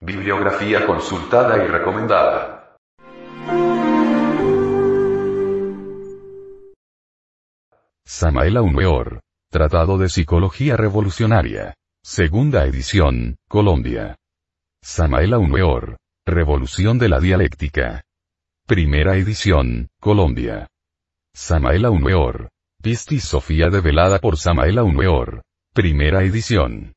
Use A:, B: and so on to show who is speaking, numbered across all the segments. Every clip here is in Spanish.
A: Bibliografía consultada y recomendada.
B: Samael Weor. Tratado de Psicología Revolucionaria. Segunda edición, Colombia. Samael Weor. Revolución de la Dialéctica. Primera edición, Colombia. Samael Weor. Pistis Sofía develada por Samael Weor. Primera edición.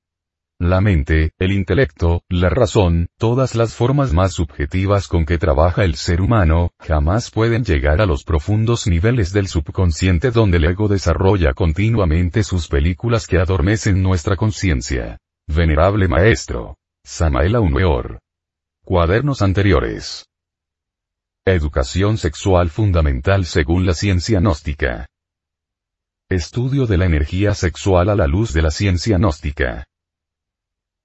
B: La mente, el intelecto, la razón, todas las formas más subjetivas con que trabaja el ser humano, jamás pueden llegar a los profundos niveles del subconsciente donde el ego desarrolla continuamente sus películas que adormecen nuestra conciencia. Venerable Maestro. Samael Weor. Cuadernos anteriores. Educación sexual fundamental según la ciencia gnóstica. Estudio de la energía sexual a la luz de la ciencia gnóstica.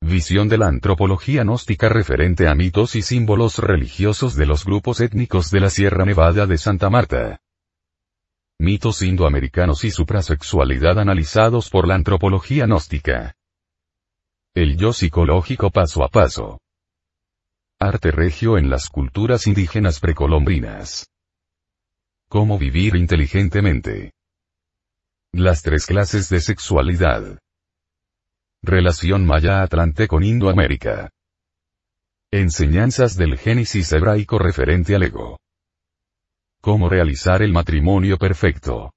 B: Visión de la antropología gnóstica referente a mitos y símbolos religiosos de los grupos étnicos de la Sierra Nevada de Santa Marta. Mitos indoamericanos y suprasexualidad analizados por la antropología gnóstica. El yo psicológico paso a paso. Arte regio en las culturas indígenas precolombinas. Cómo vivir inteligentemente. Las tres clases de sexualidad. Relación Maya-Atlante con Indoamérica. Enseñanzas del Génesis hebraico referente al ego. Cómo realizar el matrimonio perfecto.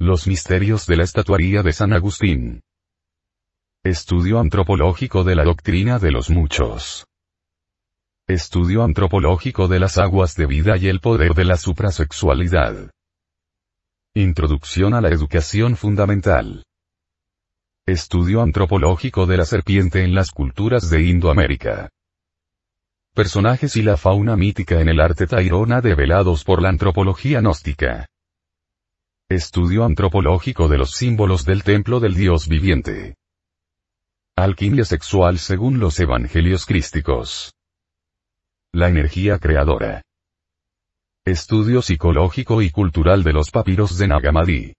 B: Los misterios de la estatuaría de San Agustín. Estudio antropológico de la doctrina de los muchos. Estudio antropológico de las aguas de vida y el poder de la suprasexualidad. Introducción a la educación fundamental. Estudio antropológico de la serpiente en las culturas de Indoamérica. Personajes y la fauna mítica en el arte tairona develados por la antropología gnóstica. Estudio antropológico de los símbolos del templo del Dios viviente. Alquimia sexual según los evangelios crísticos. La energía creadora. Estudio psicológico y cultural de los papiros de Nagamadi.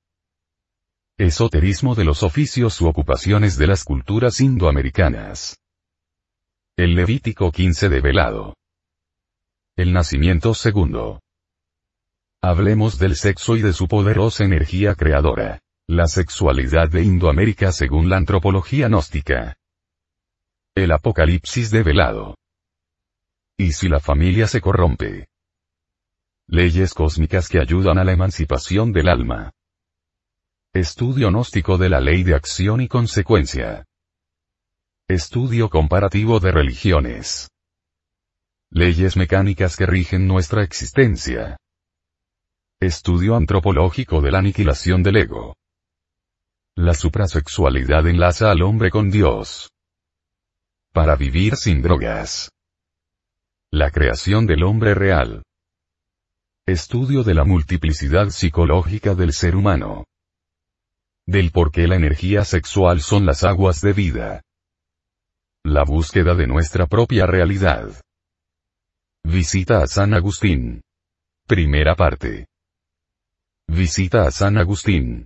B: Esoterismo de los oficios u ocupaciones de las culturas indoamericanas. El Levítico 15 de velado. El nacimiento segundo. Hablemos del sexo y de su poderosa energía creadora. La sexualidad de Indoamérica según la antropología gnóstica. El apocalipsis de velado. ¿Y si la familia se corrompe? Leyes cósmicas que ayudan a la emancipación del alma. Estudio gnóstico de la ley de acción y consecuencia. Estudio comparativo de religiones. Leyes mecánicas que rigen nuestra existencia. Estudio antropológico de la aniquilación del ego. La suprasexualidad enlaza al hombre con Dios. Para vivir sin drogas. La creación del hombre real. Estudio de la multiplicidad psicológica del ser humano del por qué la energía sexual son las aguas de vida. La búsqueda de nuestra propia realidad. Visita a San Agustín. Primera parte. Visita a San Agustín.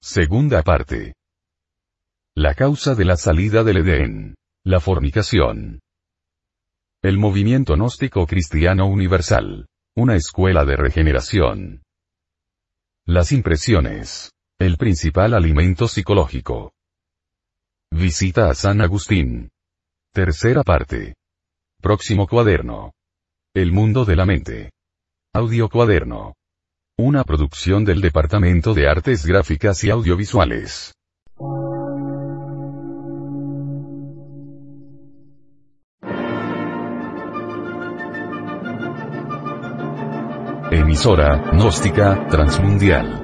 B: Segunda parte. La causa de la salida del Edén. La fornicación. El movimiento gnóstico cristiano universal. Una escuela de regeneración. Las impresiones. El principal alimento psicológico. Visita a San Agustín. Tercera parte. Próximo cuaderno. El mundo de la mente. Audio cuaderno. Una producción del Departamento de Artes Gráficas y Audiovisuales. Emisora, gnóstica, transmundial